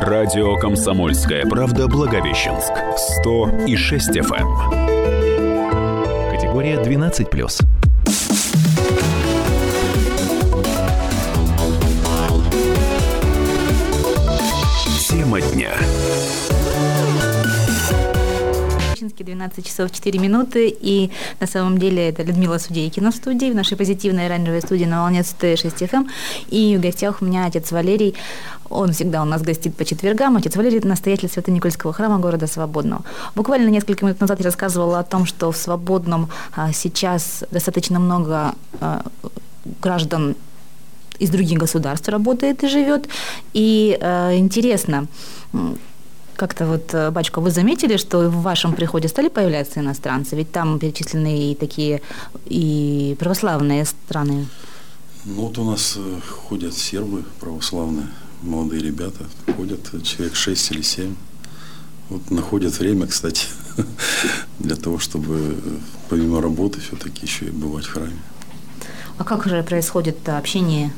Радио «Комсомольская правда» Благовещенск. 100 и 6 FM. Категория 12+. Тема дня. Щинске 12 часов 4 минуты. И на самом деле это Людмила Судейкина в студии, в нашей позитивной оранжевой студии на волне 106 FM. Эм. И в гостях у меня отец Валерий. Он всегда у нас гостит по четвергам. Отец Валерий – настоятель Свято-Никольского храма города Свободного. Буквально несколько минут назад я рассказывала о том, что в Свободном а, сейчас достаточно много а, граждан из других государств работает и живет. И э, интересно, как-то вот, э, батюшка, вы заметили, что в вашем приходе стали появляться иностранцы? Ведь там перечислены и такие и православные страны. Ну вот у нас э, ходят сербы православные, молодые ребята, ходят человек 6 или 7. Вот находят время, кстати, для того, чтобы э, помимо работы все-таки еще и бывать в храме. А как же происходит общение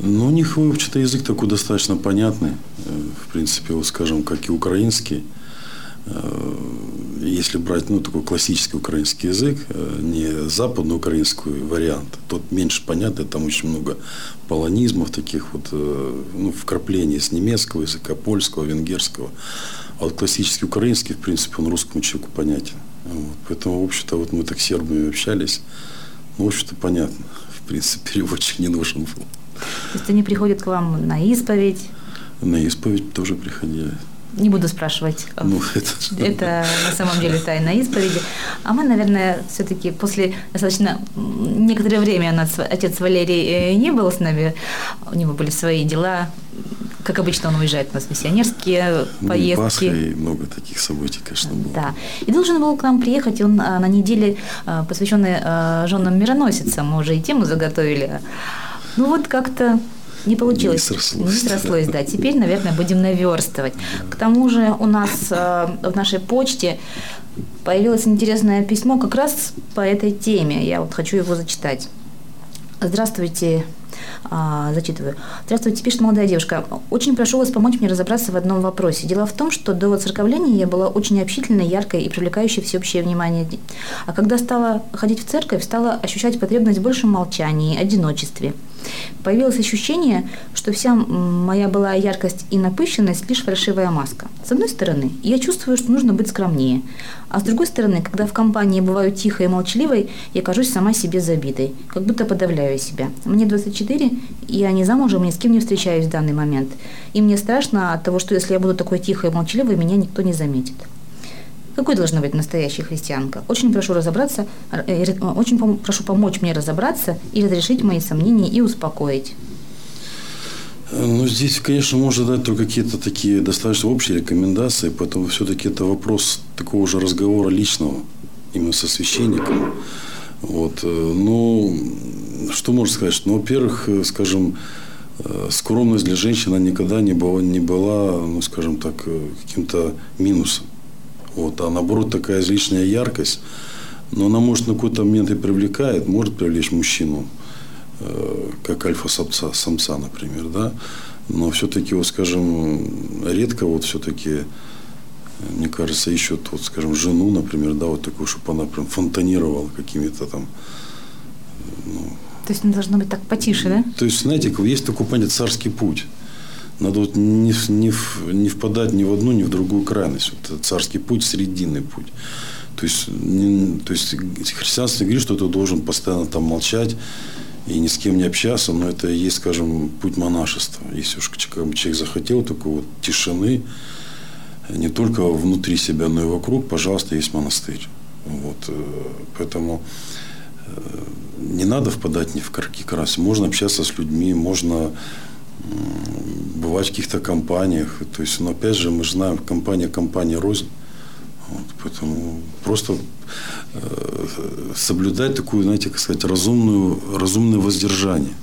ну, у них, в общем-то, язык такой достаточно понятный. Э, в принципе, вот, скажем, как и украинский. Э, если брать, ну, такой классический украинский язык, э, не западноукраинский вариант, тот меньше понятный, там очень много полонизмов таких вот, ну, вкраплений с немецкого языка, польского, венгерского. А вот классический украинский, в принципе, он русскому человеку понятен. Вот. Поэтому, в общем-то, вот мы так с сербами общались. Ну, в общем-то, понятно. В принципе, переводчик не нужен был. То есть они приходят к вам на исповедь? На исповедь тоже приходили. Не буду спрашивать. Ну, это... это на самом деле тайна исповеди. А мы, наверное, все-таки после достаточно некоторое время у нас отец Валерий э, не был с нами. У него были свои дела. Как обычно, он уезжает у нас в миссионерские ну, поездки. Пасха и много таких событий, конечно, было. Да. И должен был к нам приехать, он а, на неделе, а, посвященной а, женам мироносицам, мы уже и тему заготовили. Ну вот как-то не получилось. Не срослось. Не срослось, да. Теперь, наверное, будем наверстывать. К тому же у нас э, в нашей почте появилось интересное письмо как раз по этой теме. Я вот хочу его зачитать. Здравствуйте, а, зачитываю. Здравствуйте, пишет молодая девушка. Очень прошу вас помочь мне разобраться в одном вопросе. Дело в том, что до церковления я была очень общительной, яркой и привлекающей всеобщее внимание. А когда стала ходить в церковь, стала ощущать потребность в большем молчании, одиночестве. Появилось ощущение, что вся моя была яркость и напыщенность лишь фальшивая маска. С одной стороны, я чувствую, что нужно быть скромнее. А с другой стороны, когда в компании бываю тихой и молчаливой, я кажусь сама себе забитой, как будто подавляю себя. Мне 24, и я не замужем, ни с кем не встречаюсь в данный момент. И мне страшно от того, что если я буду такой тихой и молчаливой, меня никто не заметит. Какой должна быть настоящая христианка? Очень прошу разобраться, э, очень прошу помочь мне разобраться и разрешить мои сомнения и успокоить. Ну, здесь, конечно, можно дать только какие-то такие достаточно общие рекомендации, поэтому все-таки это вопрос такого же разговора личного, именно со священником. Вот. Э, ну, что можно сказать? Ну, во-первых, э, скажем, скромность для женщины никогда не была, не была ну, скажем так, каким-то минусом. Вот, а наоборот, такая излишняя яркость, но она может на какой-то момент и привлекает, может привлечь мужчину, э, как альфа-самца, самца, например, да. Но все-таки, вот, скажем, редко вот все-таки, мне кажется, ищут, вот, скажем, жену, например, да, вот такую, чтобы она прям фонтанировала какими-то там, ну, то есть она должна быть так потише, да? То есть, знаете, есть такой понятие царский путь. Надо вот не, не, не впадать ни в одну, ни в другую крайность. Вот царский путь, срединный путь. То есть, не, то есть христианство говорит, что ты должен постоянно там молчать и ни с кем не общаться, но это и есть, скажем, путь монашества. Если уж человек захотел такой вот тишины, не только внутри себя, но и вокруг, пожалуйста, есть монастырь. Вот. Э, поэтому э, не надо впадать ни в какие красы. Можно общаться с людьми, можно бывать в каких-то компаниях. То есть, ну, опять же, мы же знаем, компания компания рознь. Вот, поэтому просто э, соблюдать такую, знаете, как сказать, разумную, разумное воздержание.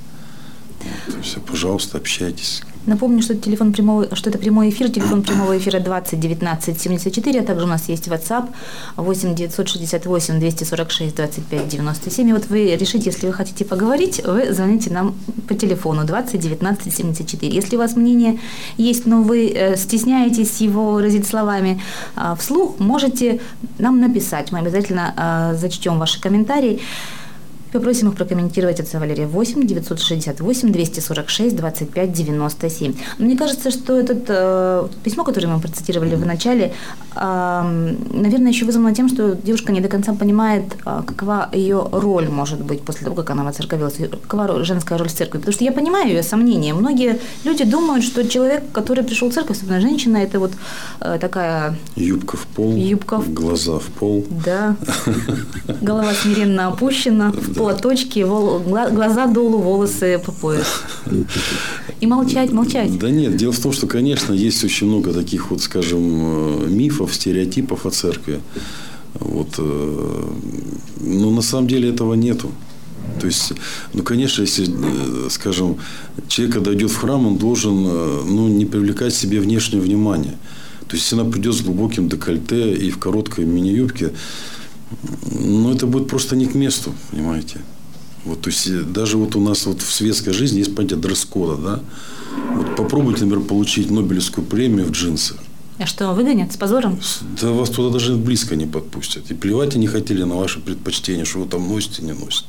Вот, то есть, пожалуйста, общайтесь. Напомню, что, телефон прямого, что это прямой эфир, телефон прямого эфира 20 19 74, а также у нас есть WhatsApp 8 968 246 25 97. И вот вы решите, если вы хотите поговорить, вы звоните нам по телефону 20 19 74. Если у вас мнение есть, но вы э, стесняетесь его выразить словами э, вслух, можете нам написать. Мы обязательно э, зачтем ваши комментарии. Попросим их прокомментировать отца Валерия 8 968 246 25 97. Мне кажется, что это э, письмо, которое мы процитировали в начале, э, наверное, еще вызвано тем, что девушка не до конца понимает, э, какова ее роль может быть после того, как она воцерковилась, какова женская роль в церкви. Потому что я понимаю ее сомнения. Многие люди думают, что человек, который пришел в церковь, особенно женщина, это вот э, такая... Юбка в пол, Юбка в... глаза в пол. Да. Голова смиренно опущена в платочки, глаза долу, волосы по пояс. И молчать, молчать. Да нет, дело в том, что, конечно, есть очень много таких вот, скажем, э, мифов, стереотипов о церкви. Вот, э, но на самом деле этого нету. То есть, ну, конечно, если, э, скажем, человек, когда идет в храм, он должен ну, не привлекать себе внешнее внимание. То есть, если она придет с глубоким декольте и в короткой мини-юбке, ну, это будет просто не к месту, понимаете. Вот, то есть, э, даже вот у нас вот в светской жизни есть понятие дресс-кода, да. Вот попробуйте, например, получить Нобелевскую премию в джинсах. А что, выгонят с позором? Да вас туда даже близко не подпустят. И плевать они хотели на ваши предпочтения, что вы там носите, не носите.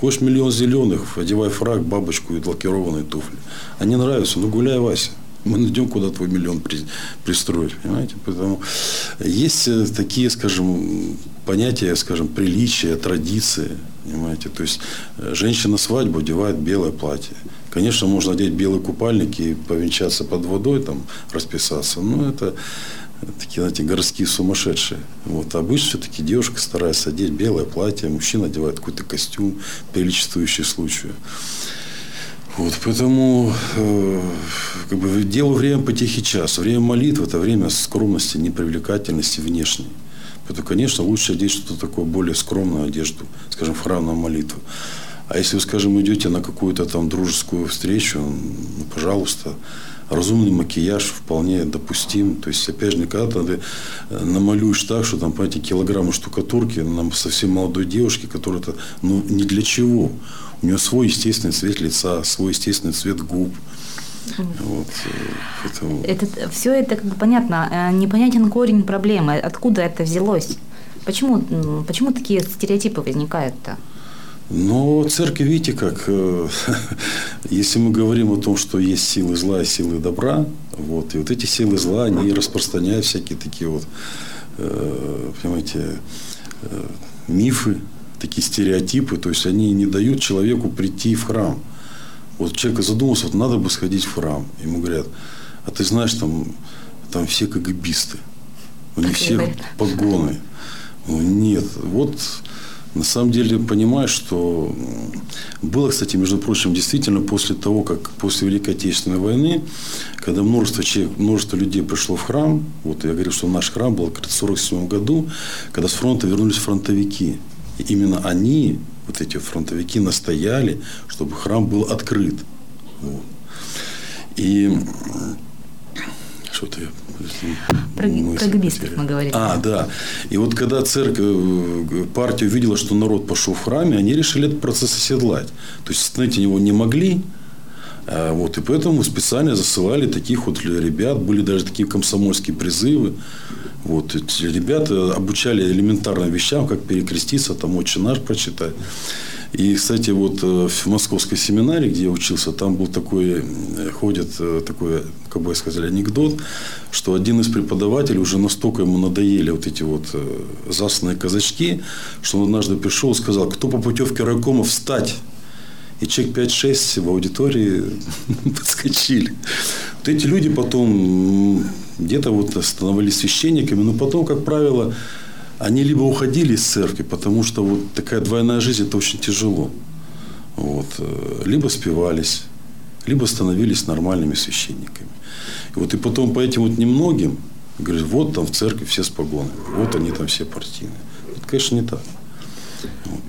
Хочешь миллион зеленых, одевай фраг, бабочку и лакированные туфли. Они нравятся, ну гуляй, Вася мы найдем, куда твой миллион при, пристроить. Понимаете? Поэтому есть э, такие, скажем, понятия, скажем, приличия, традиции. Понимаете? То есть э, женщина свадьбу одевает белое платье. Конечно, можно одеть белый купальник и повенчаться под водой, там, расписаться. Но это такие, знаете, городские сумасшедшие. Вот. А обычно все-таки девушка старается одеть белое платье, мужчина одевает какой-то костюм, приличествующий случаю. Вот, поэтому э, как бы, делаю время по тихий час. Время молитвы – это время скромности, непривлекательности внешней. Поэтому, конечно, лучше одеть что-то такое более скромную одежду, скажем, в храм на молитву. А если вы, скажем, идете на какую-то там дружескую встречу, ну, пожалуйста, разумный макияж вполне допустим. То есть, опять же, никогда ты э, намалюешь так, что там, понимаете, килограммы штукатурки нам совсем молодой девушке, которая то ну, ни для чего. У нее свой естественный цвет лица, свой естественный цвет губ. Вот, э, поэтому... это, все это как бы понятно. Э, непонятен корень проблемы. Откуда это взялось? Почему, почему такие стереотипы возникают-то? Но церковь, видите, как, э, если мы говорим о том, что есть силы зла и силы добра, вот, и вот эти силы зла, они распространяют всякие такие вот, понимаете, мифы, такие стереотипы, то есть они не дают человеку прийти в храм. Вот человек задумался, вот надо бы сходить в храм. Ему говорят, а ты знаешь, там, там все КГБисты. У них все погоны. Ну, нет, вот на самом деле понимаешь, что было, кстати, между прочим, действительно после того, как после Великой Отечественной войны, когда множество, человек, множество людей пришло в храм, вот я говорю, что наш храм был в 1947 году, когда с фронта вернулись фронтовики. И именно они, вот эти фронтовики, настояли, чтобы храм был открыт. Вот. И что-то я про, про гибистов мы говорили. А, да. И вот когда церковь, э, партия увидела, что народ пошел в храме, они решили этот процесс оседлать. То есть остановить его не могли, вот, и поэтому специально засылали таких вот ребят. Были даже такие комсомольские призывы. Вот, эти ребята обучали элементарным вещам, как перекреститься, там «Отче наш» прочитать. И, кстати, вот э, в московской семинаре, где я учился, там был такой, э, ходит э, такой, как бы сказали, анекдот, что один из преподавателей уже настолько ему надоели вот эти вот засланные казачки, что он однажды пришел и сказал, кто по путевке райкома встать. И человек 5-6 в аудитории подскочили. Вот эти люди потом где-то вот становились священниками, но потом, как правило, они либо уходили из церкви, потому что вот такая двойная жизнь – это очень тяжело. Вот. Э, либо спивались, либо становились нормальными священниками. И вот и потом по этим вот немногим говорят, вот там в церкви все с погонами, вот они там все партийные. Это, конечно, не так.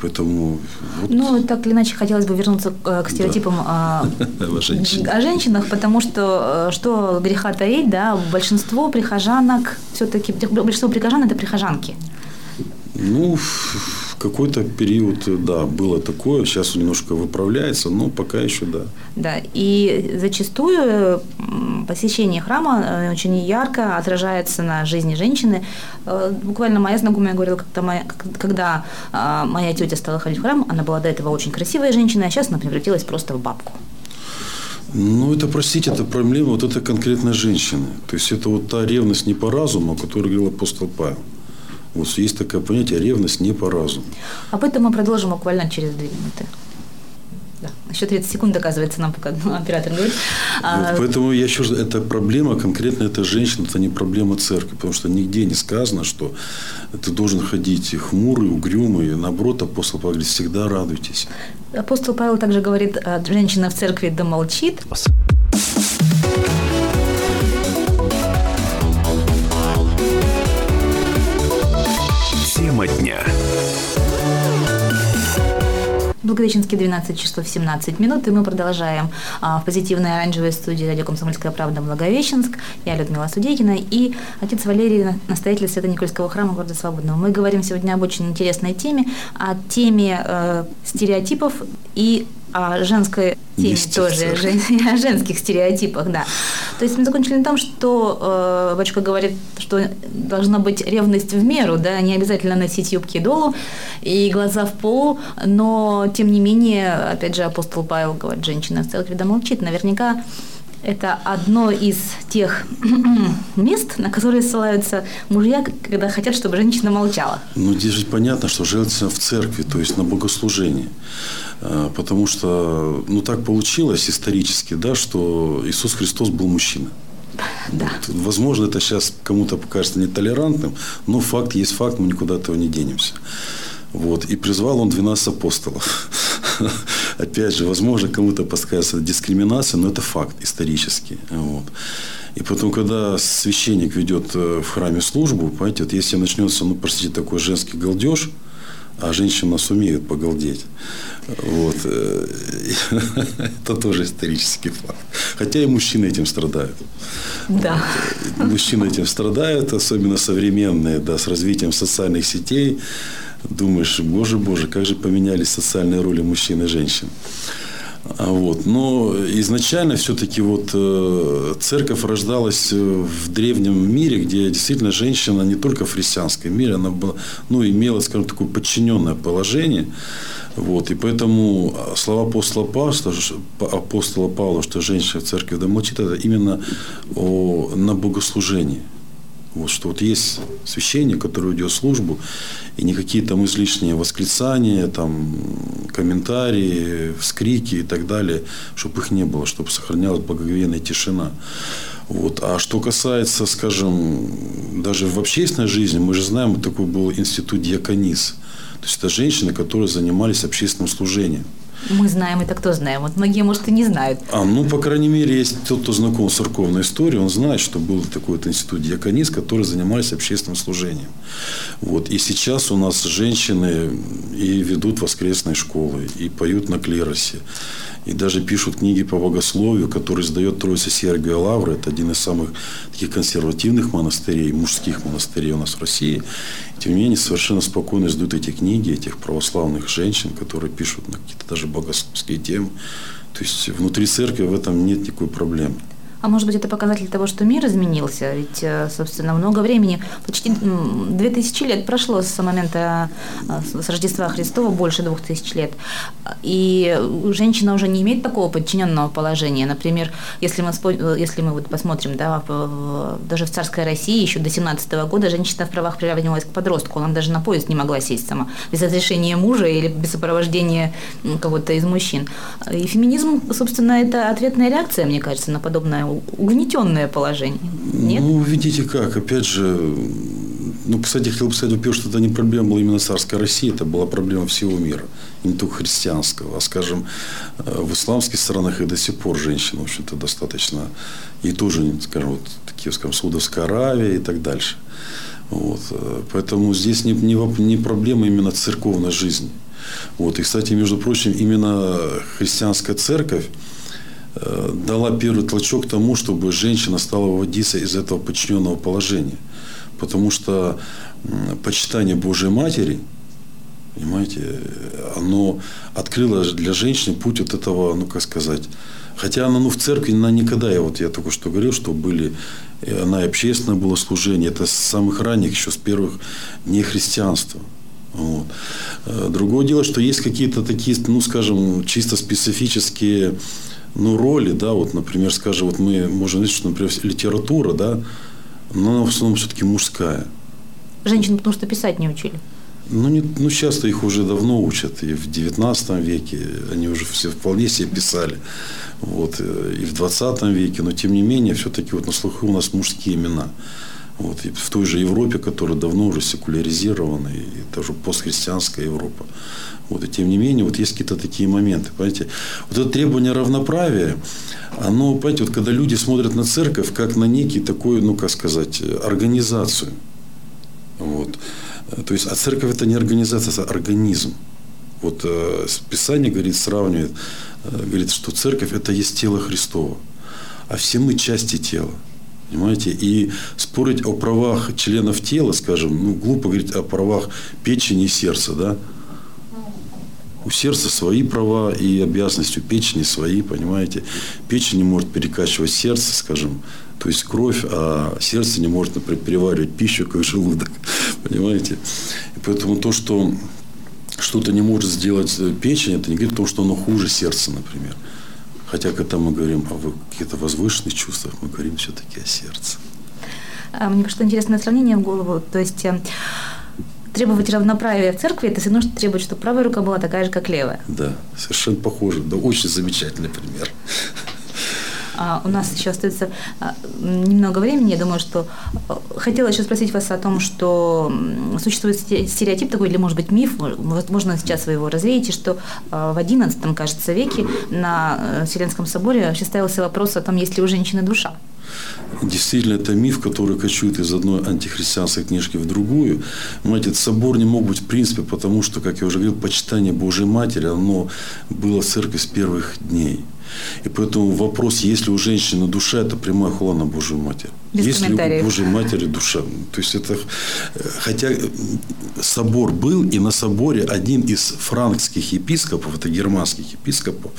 Поэтому... Вот. Ну, так или иначе, хотелось бы вернуться к, к стереотипам да. о, женщинах. о женщинах, потому что, что греха таить, да, большинство прихожанок, все-таки, большинство прихожан – это прихожанки. Ну, какой-то период, да, было такое, сейчас немножко выправляется, но пока еще да. Да, и зачастую посещение храма э, очень ярко отражается на жизни женщины. Э, буквально моя знакомая говорила, когда моя, когда а, моя тетя стала ходить в храм, она была до этого очень красивая женщина, а сейчас она превратилась просто в бабку. Ну, это, простите, это проблема вот этой конкретной женщины. То есть, это вот та ревность не по разуму, о которой говорил апостол Павел. Вот есть такое понятие ревность не по разуму. Об этом мы продолжим буквально через две минуты. Да. Еще 30 секунд, оказывается, нам пока ну, оператор говорит. А... Вот, поэтому я еще раз, это проблема, конкретно эта женщина, это не проблема церкви, потому что нигде не сказано, что ты должен ходить хмурый, угрюмый. Наоборот, апостол Павел говорит, всегда радуйтесь. Апостол Павел также говорит, «А женщина в церкви да молчит. Благовещенский 12 часов 17 минут, и мы продолжаем а, в позитивной оранжевой студии радио «Комсомольская правда» Благовещенск. Я Людмила Судейкина и отец Валерий, настоятель Свято Никольского храма города Свободного. Мы говорим сегодня об очень интересной теме, о теме э, стереотипов и о женской теме тоже, жен, о женских стереотипах, да. То есть мы закончили на том, что э, батюшка говорит, что должна быть ревность в меру, да, не обязательно носить юбки долу и глаза в пол, но тем не менее, опять же, апостол Павел говорит, женщина в да молчит. Наверняка это одно из тех мест, на которые ссылаются мужья, когда хотят, чтобы женщина молчала. Ну, здесь же понятно, что женщина в церкви, то есть на богослужении. А, потому что, ну, так получилось исторически, да, что Иисус Христос был мужчина. Да. Вот, возможно, это сейчас кому-то покажется нетолерантным, но факт есть факт, мы никуда этого не денемся. Вот. И призвал он 12 апостолов. Опять же, возможно, кому-то подскажется дискриминация, но это факт исторический. Вот. И потом, когда священник ведет э, в храме службу, понимаете, вот если начнется, ну, простите, такой женский галдеж, а женщина сумеет погалдеть. Вот. Э, это тоже исторический факт. Хотя и мужчины этим страдают. Да. Мужчины этим страдают, особенно современные, да, с развитием социальных сетей. Думаешь, боже, боже, как же поменялись социальные роли мужчин и женщин. А вот. Но изначально все-таки вот э, церковь рождалась в древнем мире, где действительно женщина не только в христианском мире, она была, ну, имела, скажем, такое подчиненное положение. Вот. И поэтому слова апостола Павла, что, апостола Павла, что женщина в церкви домолчит, это именно о, на богослужении. Вот, что вот есть священник, который идет службу, и никакие там излишние восклицания, там, комментарии, вскрики и так далее, чтобы их не было, чтобы сохранялась благоговейная тишина. Вот. А что касается, скажем, даже в общественной жизни, мы же знаем, такой был институт диаконис. То есть это женщины, которые занимались общественным служением. Мы знаем, это кто знаем. Вот многие, может, и не знают. А, ну, по крайней мере, есть тот, кто знаком с церковной историей, он знает, что был такой вот институт диаконис, который занимались общественным служением. Вот. И сейчас у нас женщины и ведут воскресные школы, и поют на клиросе, и даже пишут книги по богословию, которые издает Троица Сергия Лавра. Это один из самых таких консервативных монастырей, мужских монастырей у нас в России. Тем не менее, совершенно спокойно издают эти книги, этих православных женщин, которые пишут на какие-то даже богословские темы. То есть внутри церкви в этом нет никакой проблемы. А может быть, это показатель того, что мир изменился? Ведь, э, собственно, много времени, почти 2000 лет прошло с момента э, с Рождества Христова, больше 2000 лет. И женщина уже не имеет такого подчиненного положения. Например, если мы, э, если мы вот посмотрим, да, даже в царской России еще до 17 года женщина в правах приравнивалась к подростку. Она даже на поезд не могла сесть сама, без разрешения мужа или без сопровождения кого-то из мужчин. И феминизм, собственно, это ответная реакция, мне кажется, на подобное угнетенное положение. Нет? Ну, видите как, опять же, ну, кстати, хотел бы сказать, во-первых, что это не проблема была именно царской России, это была проблема всего мира, не только христианского. А, скажем, э, в исламских странах и до сих пор женщины, в общем-то, достаточно, и тоже, скажем, вот такие, скажем, Саудовская Аравия и так дальше. Вот. Э, поэтому здесь не, не, не проблема именно церковной жизни. Вот. И, кстати, между прочим, именно христианская церковь дала первый толчок тому, чтобы женщина стала выводиться из этого подчиненного положения. Потому что почитание Божьей Матери, понимаете, оно открыло для женщины путь вот этого, ну как сказать, Хотя она ну, в церкви, она никогда, я вот я только что говорил, что были, она и общественное было служение, это с самых ранних, еще с первых дней христианства. Вот. Э, другое дело, что есть какие-то такие, ну, скажем, чисто специфические ну, роли, да, вот, например, скажем, вот мы можем видеть, что, например, литература, да, но она в основном все-таки мужская. Женщин потому что писать не учили. Ну, не, ну, сейчас-то их уже давно учат. И в 19 веке они уже все вполне себе писали. Вот, и в 20 веке. Но, тем не менее, все-таки вот на слуху у нас мужские имена. Вот, и в той же Европе, которая давно уже секуляризирована, и даже постхристианская Европа. Вот, и тем не менее, вот есть какие-то такие моменты. Понимаете? Вот это требование равноправия, оно, понимаете, вот когда люди смотрят на церковь, как на некий такой, ну, как сказать, организацию. Вот. То есть, а церковь это не организация, это организм. Вот э, Писание говорит, сравнивает, э, говорит, что церковь это есть тело Христово, а все мы части тела. Понимаете? И спорить о правах членов тела, скажем, ну, глупо говорить о правах печени и сердца, да? У сердца свои права и обязанности, у печени свои, понимаете? Печень не может перекачивать сердце, скажем, то есть кровь, а сердце не может, например, переваривать пищу, как желудок. Понимаете? И поэтому то, что что-то не может сделать печень, это не говорит о том, что оно хуже сердца, например. Хотя, когда мы говорим о каких-то возвышенных чувствах, мы говорим все-таки о сердце. А, мне пришло интересное сравнение в голову. То есть э, требовать равноправия в церкви, это все равно, что требовать, чтобы правая рука была такая же, как левая. Да, совершенно похоже. Да, очень замечательный пример. А у нас еще остается а, немного времени. Я думаю, что а, хотела еще спросить вас о том, что существует стереотип такой, или, может быть, миф, возможно, сейчас вы его развеете, что а, в XI, кажется, веке на э, Вселенском соборе вообще ставился вопрос о том, есть ли у женщины душа. Действительно, это миф, который кочует из одной антихристианской книжки в другую. Понимаете, собор не мог быть в принципе, потому что, как я уже говорил, почитание Божьей Матери, оно было в церкви с первых дней. И поэтому вопрос, есть ли у женщины душа, это прямая хула на Божью Матерь. Без есть ли у Божьей Матери душа? То есть это, хотя собор был, и на соборе один из франкских епископов, это германских епископов,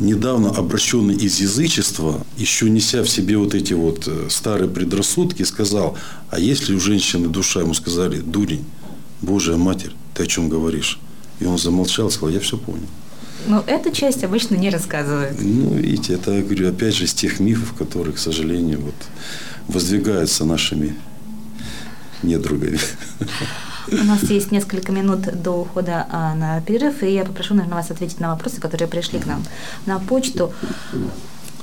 недавно обращенный из язычества, еще неся в себе вот эти вот э, старые предрассудки, сказал, а если у женщины душа, ему сказали, дурень, Божья Матерь, ты о чем говоришь? И он замолчал, сказал, я все понял. Но эту часть обычно не рассказывают. Ну, видите, это, я говорю, опять же, из тех мифов, которые, к сожалению, вот, воздвигаются нашими недругами. У нас есть несколько минут до ухода а, на перерыв, и я попрошу, наверное, вас ответить на вопросы, которые пришли к нам на почту.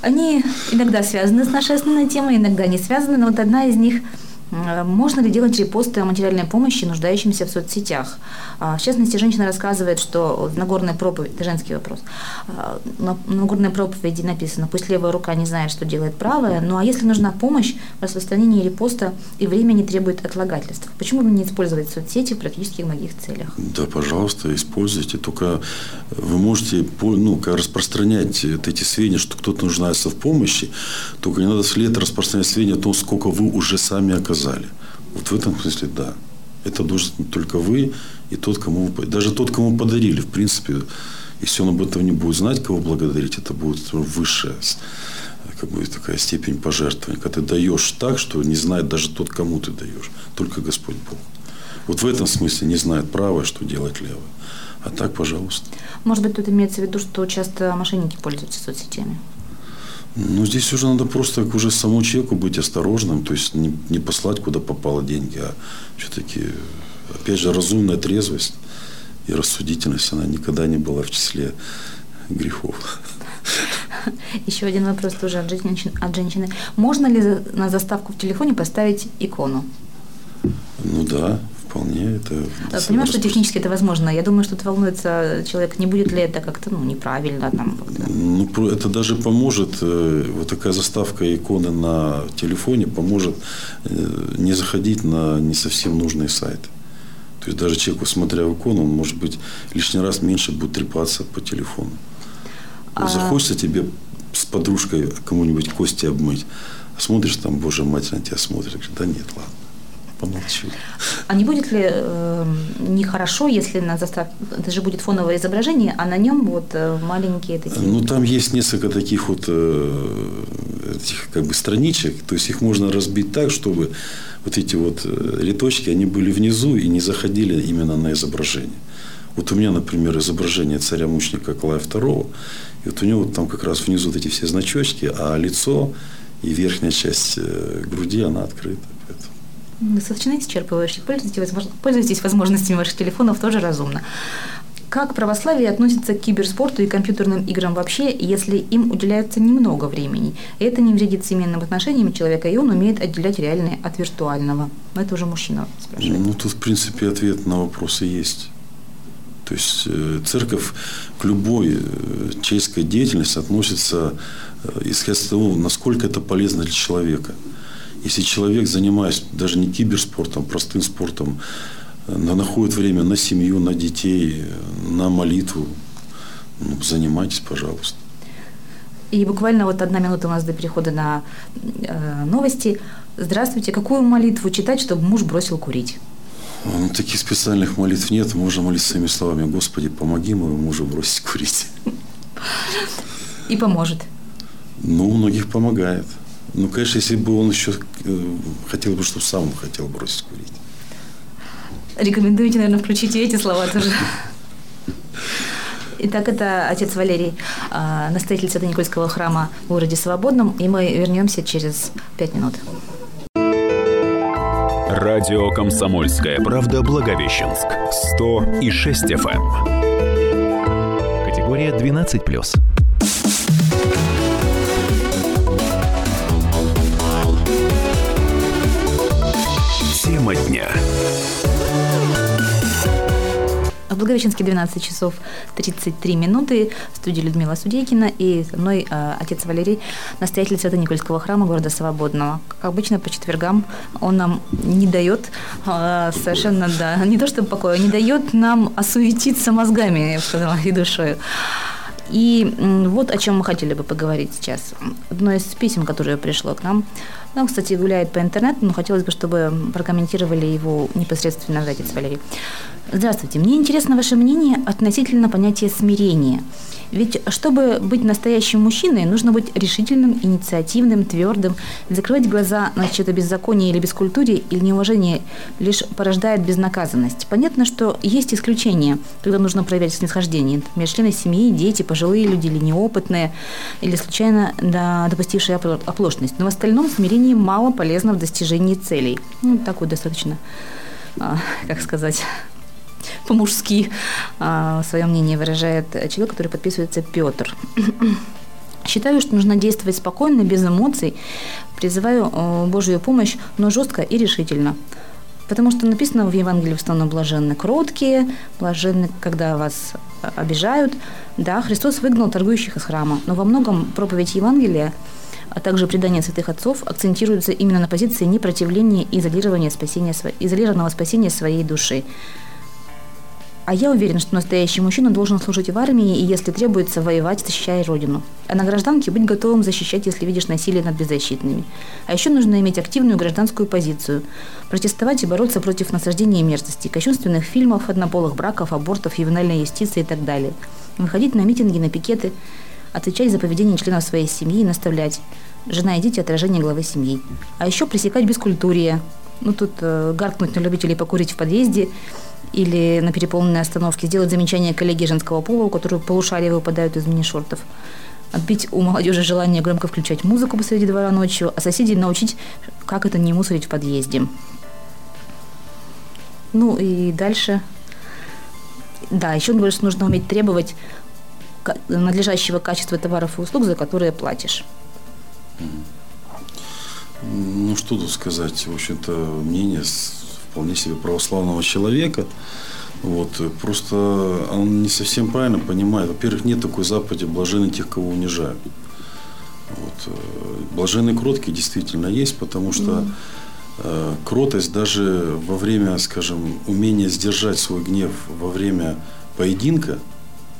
Они иногда связаны с нашей основной темой, иногда не связаны, но вот одна из них – можно ли делать репосты о материальной помощи нуждающимся в соцсетях? А, в частности, женщина рассказывает, что в Нагорной проповеди, это женский вопрос, а, на Нагорной проповеди написано, пусть левая рука не знает, что делает правая, ну а если нужна помощь в репоста и время не требует отлагательств, почему бы не использовать соцсети в практически многих целях? Да, пожалуйста, используйте, только вы можете ну, распространять эти сведения, что кто-то нуждается в помощи, только не надо вслед распространять сведения о том, сколько вы уже сами оказались сказали. Вот в этом смысле да. Это должен только вы и тот, кому вы... Даже тот, кому подарили, в принципе, если он об этом не будет знать, кого благодарить, это будет высшая как бы такая степень пожертвования. Когда ты даешь так, что не знает даже тот, кому ты даешь. Только Господь Бог. Вот в этом смысле не знает правое, что делать левое. А так, пожалуйста. Может быть, тут имеется в виду, что часто мошенники пользуются соцсетями? Ну, здесь уже надо просто уже самому человеку быть осторожным, то есть не, не послать, куда попало деньги, а все-таки, опять же, разумная трезвость и рассудительность, она никогда не была в числе грехов. Еще один вопрос тоже от женщины. От женщины. Можно ли на заставку в телефоне поставить икону? да, вполне это... Понимаю, что технически это возможно. Я думаю, что это волнуется человек, не будет ли это как-то ну, неправильно там как-то. Ну, это даже поможет, э, вот такая заставка иконы на телефоне поможет э, не заходить на не совсем нужные сайты. То есть даже человек, смотря в икону, он, может быть, лишний раз меньше будет трепаться по телефону. А... Захочется тебе с подружкой кому-нибудь кости обмыть, а смотришь там, боже, мать на тебя смотрит, говорит, да нет, ладно помолчу. А не будет ли э, нехорошо, если на заставке, это же будет фоновое изображение, а на нем вот э, маленькие такие... Ну, там есть несколько таких вот э, этих как бы страничек, то есть их можно разбить так, чтобы вот эти вот э, литочки, они были внизу и не заходили именно на изображение. Вот у меня, например, изображение царя-мученика Клая II, и вот у него вот там как раз внизу вот эти все значочки, а лицо и верхняя часть э, груди, она открыта. Достаточно исчерпывающе. Пользуйтесь, пользуйтесь возможностями ваших телефонов тоже разумно. Как православие относится к киберспорту и компьютерным играм вообще, если им уделяется немного времени? Это не вредит семейным отношениям человека, и он умеет отделять реальное от виртуального. Но это уже мужчина спрашивает. Ну, тут, в принципе, ответ на вопросы есть. То есть э, церковь к любой э, чейской деятельности относится, э, исходя из того, насколько это полезно для человека. Если человек, занимаясь даже не киберспортом, простым спортом, э, находит время на семью, на детей, на молитву, ну, занимайтесь, пожалуйста. И буквально вот одна минута у нас до перехода на э, новости. Здравствуйте. Какую молитву читать, чтобы муж бросил курить? Ну, таких специальных молитв нет. Можно молиться своими словами. Господи, помоги моему мужу бросить курить. И поможет. Ну, у многих помогает. Ну, конечно, если бы он еще э, хотел бы, чтобы сам хотел бросить курить. Рекомендуете, наверное, включить эти слова тоже. Итак, это отец Валерий, а, настоятель Свято-Никольского храма в городе Свободном, и мы вернемся через пять минут. Радио «Комсомольская правда» Благовещенск. 100 и 6 FM. Эм. Категория 12+. Благовещенске 12 часов 33 минуты. В студии Людмила Судейкина и со мной э, отец Валерий, настоятель Свято-Никольского храма города Свободного. Как обычно, по четвергам он нам не дает э, совершенно, да, не то чтобы покоя, не дает нам осуетиться мозгами, я бы сказала, и душой. И вот о чем мы хотели бы поговорить сейчас. Одно из писем, которое пришло к нам, он, кстати, гуляет по интернету, но хотелось бы, чтобы прокомментировали его непосредственно отец Валерий. Здравствуйте. Мне интересно ваше мнение относительно понятия смирения. Ведь чтобы быть настоящим мужчиной, нужно быть решительным, инициативным, твердым. Закрывать глаза на чье-то беззаконие или бескультуре или неуважение лишь порождает безнаказанность. Понятно, что есть исключения, когда нужно проявлять снисхождение. Например, члены семьи, дети, пожилые люди или неопытные, или случайно да, допустившие оплошность. Но в остальном смирение мало полезно в достижении целей. Ну, так вот достаточно, а, как сказать, по-мужски а, свое мнение выражает человек, который подписывается Петр. Считаю, что нужно действовать спокойно, без эмоций. Призываю э, Божью помощь, но жестко и решительно. Потому что написано в Евангелии в основном блаженны кроткие, блаженны, когда вас обижают. Да, Христос выгнал торгующих из храма, но во многом проповедь Евангелия а также предание святых отцов акцентируется именно на позиции непротивления и изолирования спасения, изолированного спасения своей души. А я уверен, что настоящий мужчина должен служить в армии и, если требуется, воевать, защищая Родину. А на гражданке быть готовым защищать, если видишь насилие над беззащитными. А еще нужно иметь активную гражданскую позицию. Протестовать и бороться против насаждения мерзости, кощунственных фильмов, однополых браков, абортов, ювенальной юстиции и так далее. Выходить на митинги, на пикеты, отвечать за поведение членов своей семьи и наставлять. Жена и дети – отражение главы семьи. А еще пресекать бескультурие. Ну, тут э, гаркнуть на любителей покурить в подъезде – или на переполненной остановке, сделать замечание коллеге женского пола, у которой полушария выпадают из мини-шортов, отбить у молодежи желание громко включать музыку посреди двора ночью, а соседей научить, как это не мусорить в подъезде. Ну и дальше. Да, еще больше нужно уметь требовать надлежащего качества товаров и услуг, за которые платишь. Ну, что тут сказать? В общем-то, мнение вполне себе православного человека. Вот, просто он не совсем правильно понимает. Во-первых, нет такой заповеди блажены тех, кого унижают. Вот. Блаженный кроткий действительно есть, потому что э, кротость даже во время, скажем, умения сдержать свой гнев во время поединка,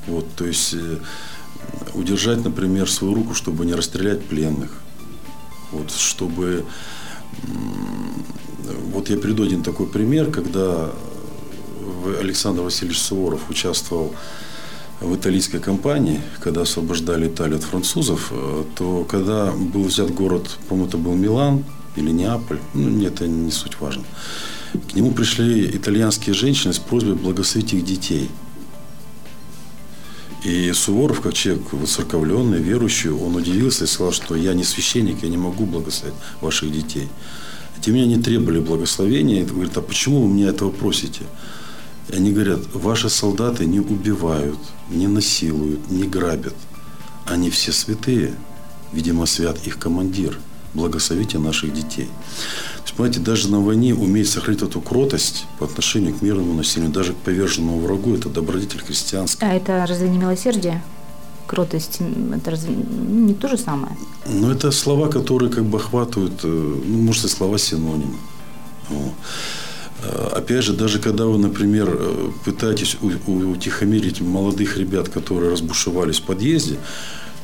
вот, то есть э, удержать, например, свою руку, чтобы не расстрелять пленных, вот, чтобы... Вот я приведу один такой пример, когда Александр Васильевич Суворов участвовал в итальянской кампании, когда освобождали Италию от французов, э, то когда был взят город, по-моему, это был Милан или Неаполь, ну, это не суть важно, к нему пришли итальянские женщины с просьбой благословить их детей. И Суворов, как человек воцерковленный, верующий, он удивился и сказал, что я не священник, я не могу благословить ваших детей. Тем не менее, они требовали благословения. И говорит, а почему вы меня этого просите? И они говорят, ваши солдаты не убивают, не насилуют, не грабят. Они все святые. Видимо, свят их командир. Благословите наших детей. То есть, понимаете, даже на войне уметь сохранить эту кротость по отношению к мирному населению, даже к поверженному врагу, это добродетель христианский. А это разве не милосердие? Кротость, это разве ну, не то же самое? Ну, это слова, которые как бы охватывают, э, ну, может, сказать, слова синонимы. Э, опять же, даже когда вы, например, э, пытаетесь утихомирить молодых ребят, которые разбушевались в подъезде,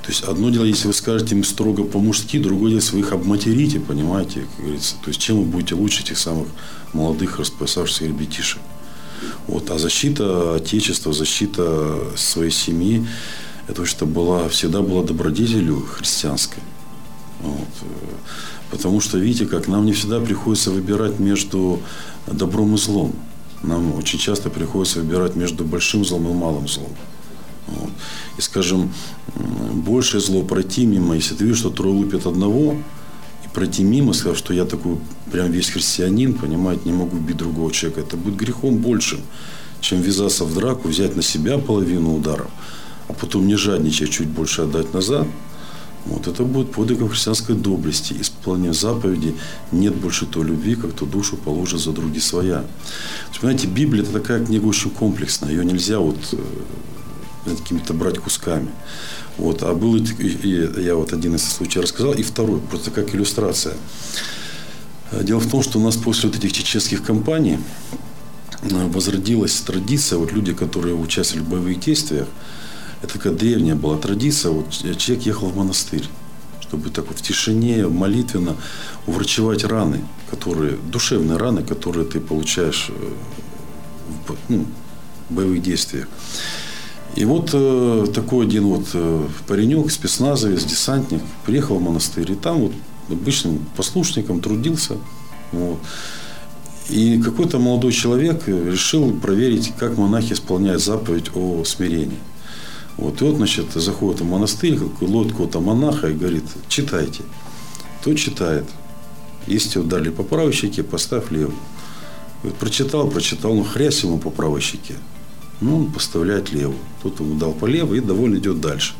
то есть одно дело, если вы скажете им строго по-мужски, другое дело, если вы их обматерите, понимаете, как говорится. То есть чем вы будете лучше этих самых молодых распоясавшихся ребятишек. Вот. А защита Отечества, защита своей семьи, это что была, всегда была добродетелью христианской. Вот. Потому что, видите, как нам не всегда приходится выбирать между добром и злом. Нам очень часто приходится выбирать между большим злом и малым злом. Вот. И, скажем, большее зло пройти мимо, если ты видишь, что трое лупят одного, и пройти мимо, сказав, что я такой прям весь христианин, понимаете, не могу убить другого человека, это будет грехом большим, чем ввязаться в драку, взять на себя половину ударов, а потом не жадничать, чуть больше отдать назад – вот это будет подвигом христианской доблести. Исполнение заповеди нет больше той любви, как то душу положит за други своя. Понимаете, Библия это такая книга очень комплексная. Ее нельзя вот э, какими-то брать кусками. Вот. А был, и я вот один из случаев рассказал, и второй, просто как иллюстрация. Дело в том, что у нас после вот этих чеченских кампаний э, возродилась традиция, вот люди, которые участвовали в боевых действиях, это такая древняя была традиция. Вот человек ехал в монастырь, чтобы так вот в тишине, молитвенно уврачевать раны, которые, душевные раны, которые ты получаешь э, в, ну, в боевых действиях. И вот э, такой один вот э, паренек, спецназовец, десантник, приехал в монастырь, и там вот обычным послушником трудился. Вот. И какой-то молодой человек решил проверить, как монахи исполняют заповедь о смирении. Вот, и вот, значит, заходит в монастырь, ловит какого-то монаха и говорит, читайте. Тот читает. Если ударили по правой щеке, поставь левую. Говорит, прочитал, прочитал, ну хрясь ему по правой щеке. Ну, он поставляет левую. Тот ему дал по левой и довольно идет дальше.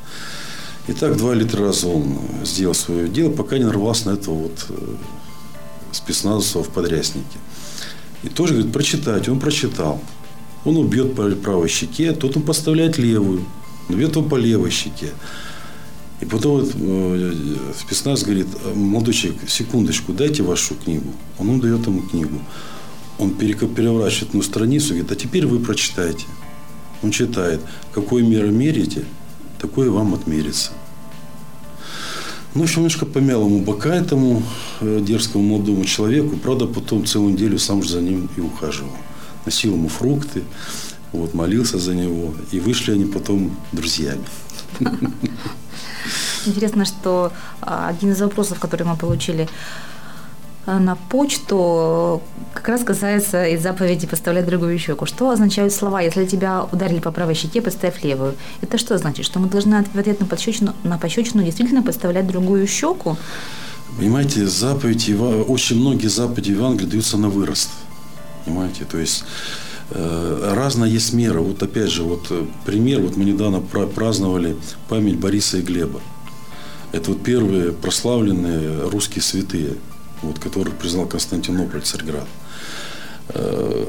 И так два или три раза он сделал свое дело, пока не нарвался на этого вот э, спецназовца в подряснике. И тоже говорит, прочитать. Он прочитал. Он убьет по правой щеке, тот он поставляет левую его по левой щеке. И потом вот, э, спецназ говорит, молодой человек, секундочку, дайте вашу книгу. Он ему дает ему книгу. Он переворачивает одну страницу говорит, а теперь вы прочитайте. Он читает, какой меры мерите, такое вам отмерится. Ну, общем, немножко помял ему бока этому э, дерзкому молодому человеку. Правда, потом целую неделю сам же за ним и ухаживал. Носил ему фрукты, вот, молился за него, и вышли они потом друзьями. Интересно, что а, один из вопросов, который мы получили а, на почту, как раз касается из заповеди «поставлять другую щеку». Что означают слова «если тебя ударили по правой щеке, поставь левую»? Это что значит? Что мы должны в ответ на пощечину, на пощечину действительно поставлять другую щеку? Понимаете, заповеди, очень многие заповеди Евангелия даются на вырост. Понимаете, то есть разная есть мера. Вот опять же, вот э, пример, вот мы недавно праздновали память Бориса и Глеба. Это вот первые прославленные русские святые, вот, которых признал Константинополь, Царьград. Э,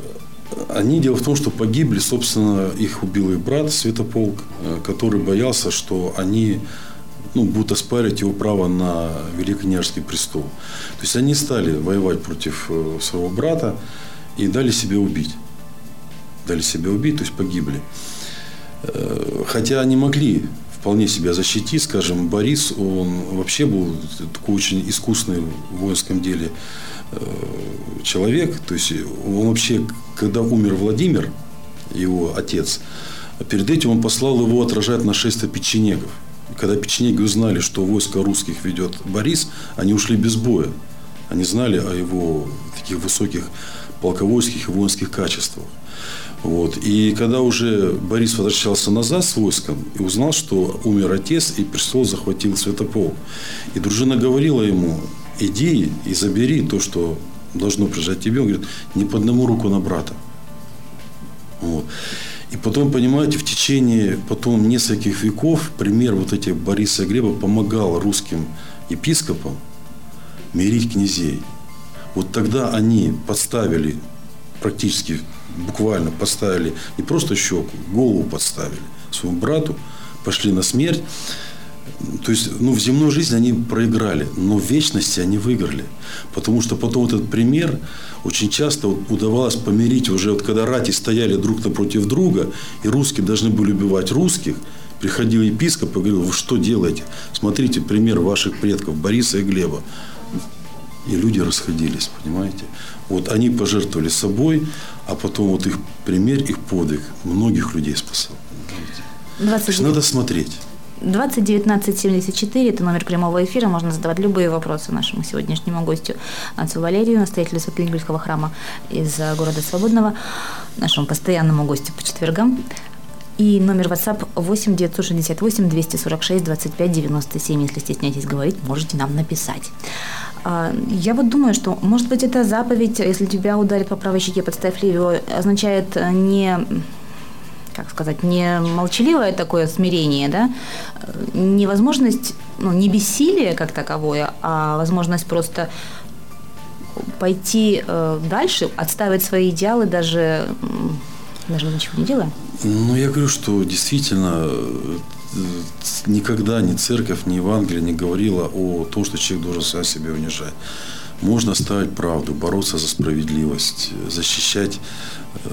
они, дело в том, что погибли, собственно, их убил их брат Святополк, э, который боялся, что они ну, будут оспаривать его право на Великокняжеский престол. То есть они стали воевать против э, своего брата и дали себя убить. Дали себя убить, то есть погибли. Хотя они могли вполне себя защитить. Скажем, Борис, он вообще был такой очень искусный в воинском деле э, человек. То есть он вообще, когда умер Владимир, его отец, перед этим он послал его отражать нашествие печенегов. Когда печенеги узнали, что войско русских ведет Борис, они ушли без боя. Они знали о его таких высоких полководских и воинских качествах. Вот. И когда уже Борис возвращался назад с войском и узнал, что умер отец и престол захватил Святопол. И дружина говорила ему, иди и забери то, что должно прижать тебе. Он говорит, не по одному руку на брата. Вот. И потом, понимаете, в течение потом нескольких веков пример вот этих Бориса и Глеба помогал русским епископам мирить князей. Вот тогда они подставили практически буквально поставили не просто щеку, голову подставили своему брату, пошли на смерть. То есть, ну, в земной жизни они проиграли, но в вечности они выиграли. Потому что потом этот пример очень часто удавалось помирить уже, вот когда рати стояли друг напротив друга, и русские должны были убивать русских, приходил епископ и говорил, вы что делаете? Смотрите пример ваших предков Бориса и Глеба. И люди расходились, понимаете? Вот они пожертвовали собой, а потом вот их пример, их подвиг многих людей спасал. 29... надо смотреть. 20 19 74 – это номер прямого эфира. Можно задавать любые вопросы нашему сегодняшнему гостю отцу Валерию, настоятелю Свято-Лингольского храма из города Свободного, нашему постоянному гостю по четвергам. И номер WhatsApp 8 968 246 25 97. Если стесняетесь говорить, можете нам написать. А, я вот думаю, что, может быть, эта заповедь, если тебя ударит по правой щеке, подставь левую, означает не как сказать, не молчаливое такое смирение, да, невозможность, ну, не бессилие как таковое, а возможность просто пойти э, дальше, отставить свои идеалы, даже, даже ничего не делая? Ну, я говорю, что действительно никогда ни церковь, ни Евангелие не говорила о том, что человек должен сам себя унижать. Можно ставить правду, бороться за справедливость, защищать э,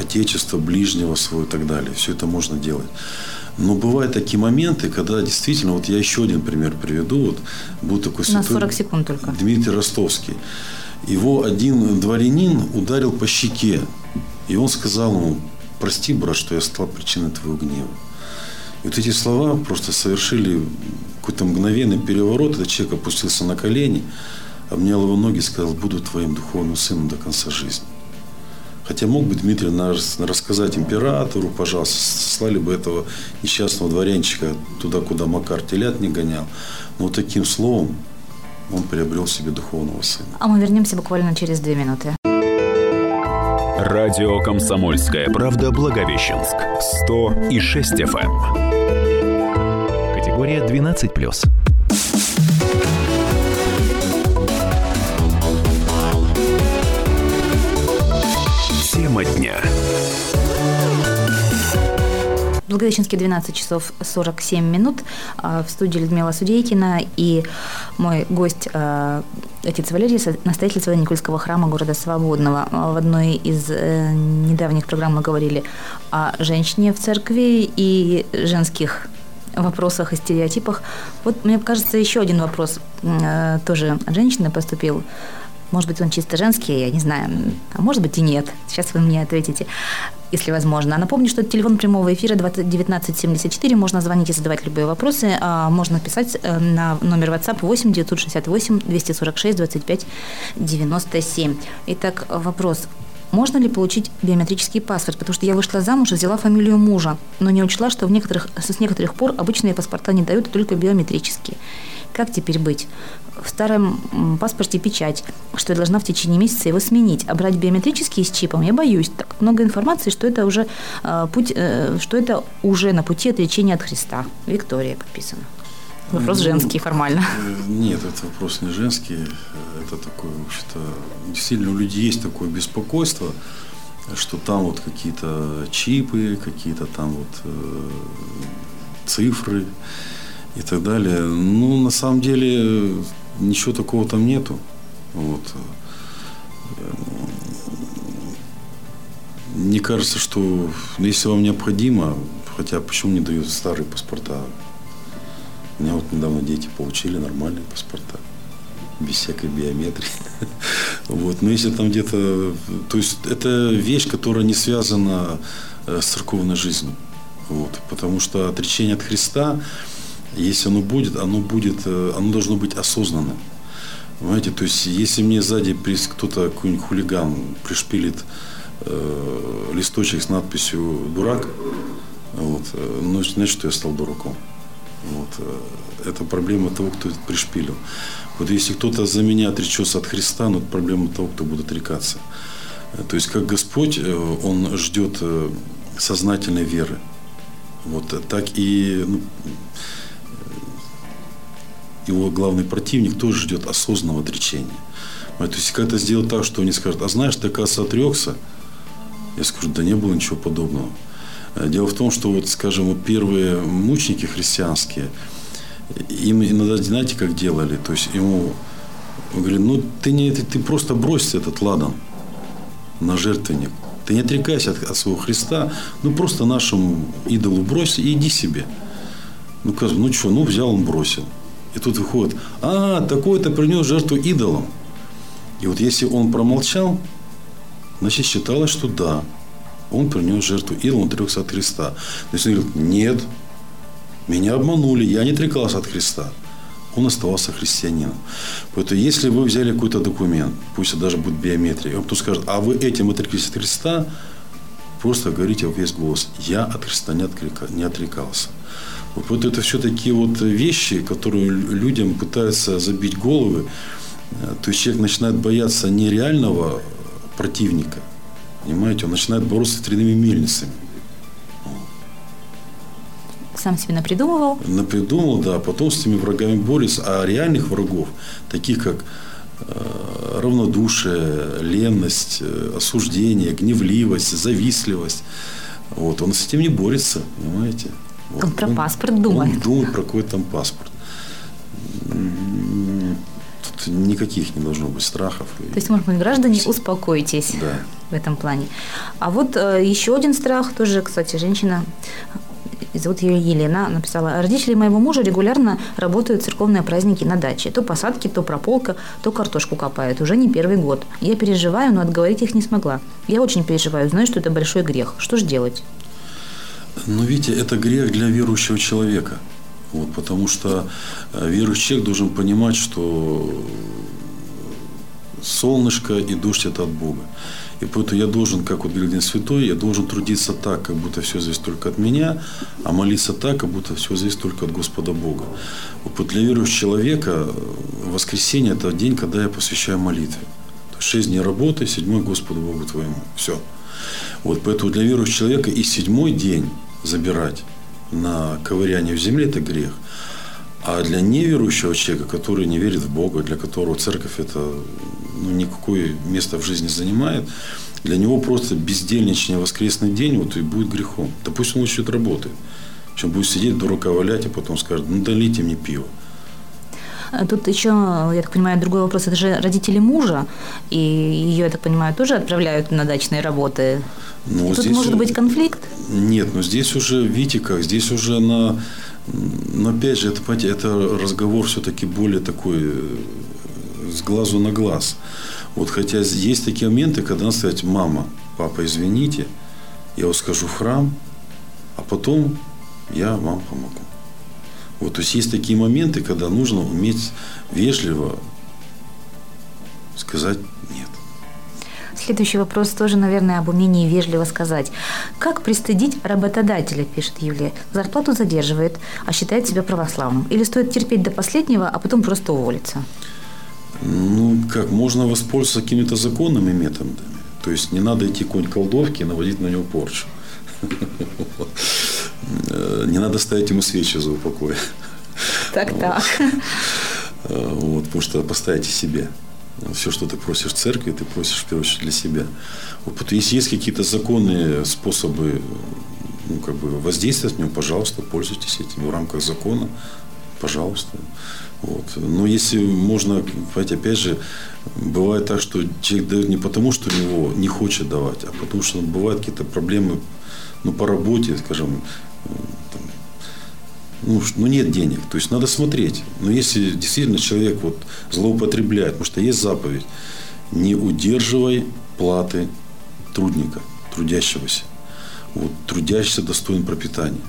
отечество, ближнего своего и так далее. Все это можно делать. Но бывают такие моменты, когда действительно, вот я еще один пример приведу. Вот был такой святой 40 секунд только. Дмитрий Ростовский. Его один дворянин ударил по щеке. И он сказал ему, прости, брат, что я стал причиной твоего гнева. И вот эти слова просто совершили какой-то мгновенный переворот. Этот человек опустился на колени, обнял его ноги и сказал, буду твоим духовным сыном до конца жизни. Хотя мог бы Дмитрий рассказать императору, пожалуйста, слали бы этого несчастного дворянчика туда, куда Макар телят не гонял. Но таким словом он приобрел себе духовного сына. А мы вернемся буквально через две минуты. Радио «Комсомольская правда» Благовещенск. 100 и 6 FM. Категория 12+. Тема дня. Благовещенске 12 часов 47 минут. А, в студии Людмила Судейкина и мой гость а, отец Валерий, настоятель Свято-Никольского храма города Свободного. В одной из э, недавних программ мы говорили о женщине в церкви и женских вопросах и стереотипах. Вот, мне кажется, еще один вопрос э, тоже от женщины поступил. Может быть, он чисто женский, я не знаю. А может быть и нет. Сейчас вы мне ответите, если возможно. А напомню, что телефон прямого эфира 1974. Можно звонить и задавать любые вопросы. А можно писать э, на номер WhatsApp 8 968 246 25 97. Итак, вопрос можно ли получить биометрический паспорт, потому что я вышла замуж и взяла фамилию мужа, но не учла, что в некоторых, с некоторых пор обычные паспорта не дают, только биометрические. Как теперь быть? В старом паспорте печать, что я должна в течение месяца его сменить. А брать биометрический с чипом я боюсь. Так много информации, что это уже э, путь, э, что это уже на пути отречения от Христа. Виктория подписана. Вопрос ну, женский формально. Э, нет, это вопрос не женский. Это такое, в общем-то, действительно у людей есть такое беспокойство, что там вот какие-то чипы, какие-то там вот э, цифры и так далее. Ну, на самом деле, ничего такого там нету. Вот. Мне кажется, что если вам необходимо, хотя почему не дают старые паспорта? Меня вот недавно дети получили нормальные паспорта без всякой биометрии. Вот. Но если там где-то... То есть это вещь, которая не связана э, с церковной жизнью. Вот. Потому что отречение от Христа, если оно будет, оно будет, э, оно должно быть осознанным. Понимаете, то есть если мне сзади кто-то, какой-нибудь хулиган пришпилит э, листочек с надписью «дурак», вот, э, значит, что я стал дураком. Вот, э, это проблема того, кто это пришпилил. Вот если кто-то за меня отречется от Христа, ну, это проблема того, кто будет отрекаться. Э, то есть, как Господь, Он ждет сознательной веры. Вот, так и ну, его главный противник тоже ждет осознанного отречения. То есть, когда сделать так, что они скажут, а знаешь, ты, оказывается, отрекся, я скажу, да не было ничего подобного. Э, дело в том, что, вот, скажем, вот первые мученики христианские, им иногда, знаете, как делали? То есть ему говорили, ну ты, не, ты, ты просто брось этот ладан на жертвенник. Ты не отрекайся от, от своего Христа, ну просто нашему идолу брось и иди себе. Ну, как, ну что, ну взял он бросил. И тут выходит, а, такой-то принес жертву идолам. И вот если он промолчал, значит считалось, что да, он принес жертву идолам, отрекся от Христа. То есть он говорит, нет, меня обманули, я не отрекался от Христа. Он оставался христианином. Поэтому, если вы взяли какой-то документ, пусть это даже будет биометрия, он кто скажет, а вы этим отреклись от Христа, просто говорите в весь голос, я от Христа не, отклика, не отрекался. Вот, это все такие вот вещи, которые людям пытаются забить головы. То есть человек начинает бояться не реального противника, понимаете, он начинает бороться с ветряными мельницами. Сам себе напридумывал? Напридумывал, да. Потом с этими врагами борется. А реальных врагов, таких как э, равнодушие, ленность, э, осуждение, гневливость, завистливость. Вот, он с этим не борется, понимаете? Вот. Он про он, паспорт думает. Он думает про какой там паспорт. Никаких не должно быть страхов. То есть, может быть, граждане, успокойтесь да. в этом плане. А вот э, еще один страх, тоже, кстати, женщина зовут ее Елена, написала, родители моего мужа регулярно работают в церковные праздники на даче. То посадки, то прополка, то картошку копают. Уже не первый год. Я переживаю, но отговорить их не смогла. Я очень переживаю, знаю, что это большой грех. Что же делать? Ну, видите, это грех для верующего человека. Вот, потому что э, верующий человек должен понимать, что солнышко и дождь – это от Бога. И поэтому я должен, как вот говорит Святой, я должен трудиться так, как будто все зависит только от меня, а молиться так, как будто все зависит только от Господа Бога. Вот для верующего человека воскресенье – это день, когда я посвящаю молитве. Шесть дней работы, седьмой Господу Богу твоему. Все. Вот поэтому для верующего человека и седьмой день забирать на ковыряние в земле – это грех. А для неверующего человека, который не верит в Бога, для которого церковь это ну, никакое место в жизни занимает, для него просто бездельничный воскресный день вот, и будет грехом. Да пусть он лучше работает. Чем будет сидеть, дурака валять, а потом скажет, ну долите мне пиво. А тут еще, я так понимаю, другой вопрос. Это же родители мужа, и ее, я так понимаю, тоже отправляют на дачные работы. Ну, тут здесь может быть конфликт? Нет, но здесь уже, видите как, здесь уже на но опять же, это, понимаете, это разговор все-таки более такой э, с глазу на глаз. Вот хотя есть такие моменты, когда надо сказать, мама, папа, извините, я вот скажу в храм, а потом я вам помогу. Вот, то есть есть такие моменты, когда нужно уметь вежливо сказать нет. Следующий вопрос тоже, наверное, об умении вежливо сказать. Как пристыдить работодателя, пишет Юлия. Зарплату задерживает, а считает себя православным. Или стоит терпеть до последнего, а потом просто уволиться? Ну, как, можно воспользоваться какими-то законными методами. То есть не надо идти конь колдовки и наводить на него порчу. Не надо ставить ему свечи за упокой. Так, так. Вот, потому что поставите себе. Все, что ты просишь в церкви, ты просишь в первую очередь для себя. Вот, если есть какие-то законные способы ну, как бы воздействовать на него, пожалуйста, пользуйтесь этим в рамках закона, пожалуйста. Вот. Но если можно, понимаете, опять же, бывает так, что человек дает не потому, что у него не хочет давать, а потому что бывают какие-то проблемы ну, по работе, скажем, там, ну, ну, нет денег. То есть надо смотреть. Но если действительно человек вот злоупотребляет, потому что есть заповедь, не удерживай платы трудника, трудящегося. Вот, трудящийся достоин пропитания.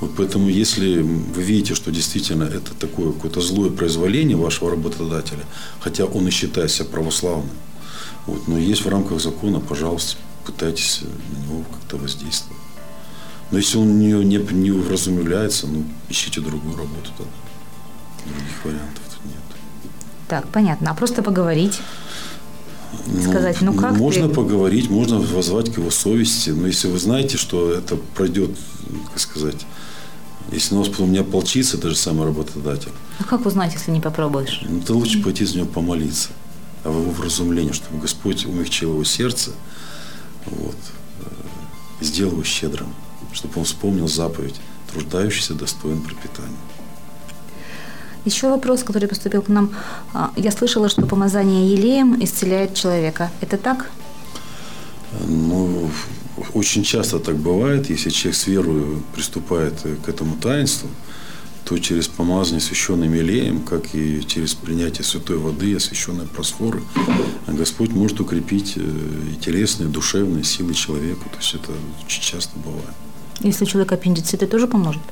Вот поэтому, если вы видите, что действительно это такое какое-то злое произволение вашего работодателя, хотя он и считает себя православным, вот, но есть в рамках закона, пожалуйста, пытайтесь на него как-то воздействовать. Но если он не, не, не вразумляется, ну, ищите другую работу тогда. Других вариантов тут нет. Так, понятно. А просто поговорить? Сказать, ну, как Можно ты... поговорить, можно воззвать к его совести. Но если вы знаете, что это пройдет, как сказать, если на вас потом не ополчится, даже самый работодатель. А как узнать, если не попробуешь? Ну, то лучше пойти за него помолиться. А в его вразумлении, чтобы Господь умягчил его сердце, вот, э, сделал его щедрым чтобы он вспомнил заповедь «Труждающийся достоин пропитания». Еще вопрос, который поступил к нам. А, я слышала, что помазание елеем исцеляет человека. Это так? Ну, очень часто так бывает. Если человек с верой приступает к этому таинству, то через помазание священным елеем, как и через принятие святой воды, освященной просфоры, Господь может укрепить э, и телесные, и душевные силы человека. То есть это очень часто бывает. Если у человека аппендицит, это тоже поможет?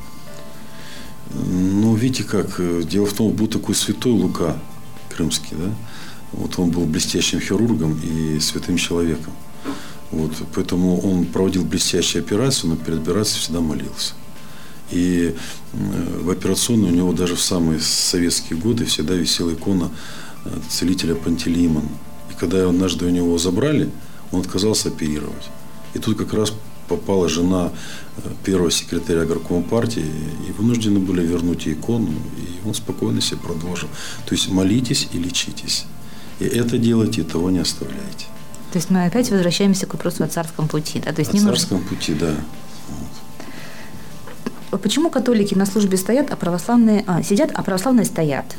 Ну, видите как, э, дело в том, был такой святой Лука Крымский, да, вот он был блестящим хирургом и святым человеком. Вот, поэтому он проводил блестящие операции, но перед операцией всегда молился. И э, в операционной у него даже в самые советские годы всегда висела икона э, целителя Пантелеймона. И когда однажды у него забрали, он отказался оперировать. И тут как раз попала жена э, первого секретаря горкома партии, и вынуждены были вернуть икону, и он спокойно себе продолжил. То есть молитесь и лечитесь. И это делайте, и того не оставляйте. То есть мы опять возвращаемся к вопросу о царском пути, да? То есть о не царском нужно... пути, да. Вот. Почему католики на службе стоят, а православные а, сидят, а православные стоят?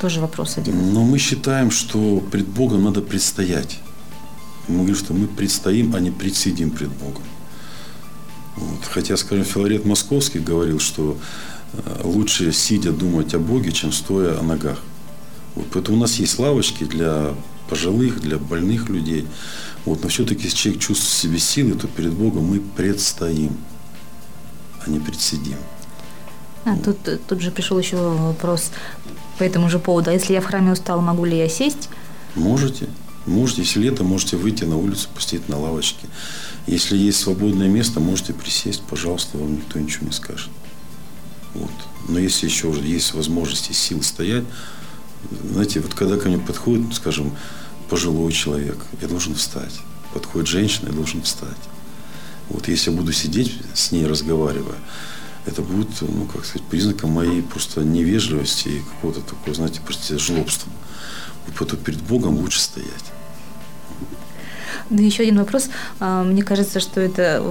Тоже вопрос один. Но мы считаем, что пред Богом надо предстоять. Мы говорим, что мы предстоим, а не предсидим пред Богом. Вот. Хотя, скажем, Филарет Московский говорил, что э, лучше сидя думать о Боге, чем стоя о ногах. Вот. Поэтому у нас есть лавочки для пожилых, для больных людей. Вот. Но все-таки, если человек чувствует в себе силы, то перед Богом мы предстоим, а не предсидим. А, тут, тут же пришел еще вопрос по этому же поводу. А если я в храме устал, могу ли я сесть? Можете. Можете, если лето, можете выйти на улицу, посидеть на лавочке. Если есть свободное место, можете присесть, пожалуйста, вам никто ничего не скажет. Вот. Но если еще уже есть возможность и силы стоять, знаете, вот когда ко мне подходит, скажем, пожилой человек, я должен встать. Подходит женщина, я должен встать. Вот если я буду сидеть с ней, разговаривая, это будет, ну, как сказать, признаком моей просто невежливости и какого-то такого, знаете, просто жлобства. Вот перед Богом лучше стоять. Да еще один вопрос. А, мне кажется, что это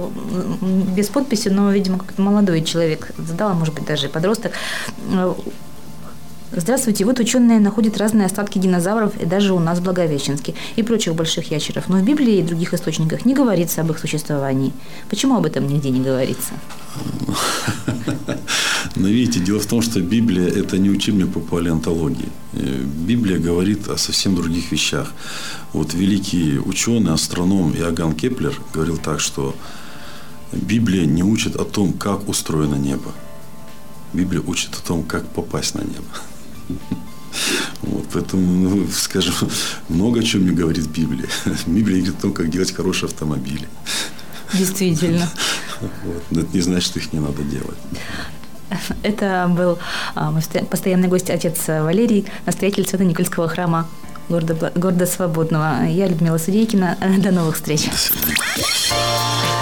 без подписи, но, видимо, как-то молодой человек задал, может быть, даже подросток. Здравствуйте. Вот ученые находят разные остатки динозавров и даже у нас в Благовещенске и прочих больших ящеров. Но в Библии и других источниках не говорится об их существовании. Почему об этом нигде не говорится? Но видите, дело в том, что Библия – это не учебник по палеонтологии. Э, Библия говорит о совсем других вещах. Вот великий ученый, астроном Иоганн Кеплер говорил так, что Библия не учит о том, как устроено небо. Библия учит о том, как попасть на небо. Вот, поэтому, ну, скажем, много о чем не говорит Библия. Библия говорит о том, как делать хорошие автомобили. Действительно. Вот. Но это не значит, что их не надо делать. Это был а, постоянный гость, отец Валерий, настоятель Свято-Никольского храма города, города Свободного. Я Людмила Судейкина. До новых встреч. До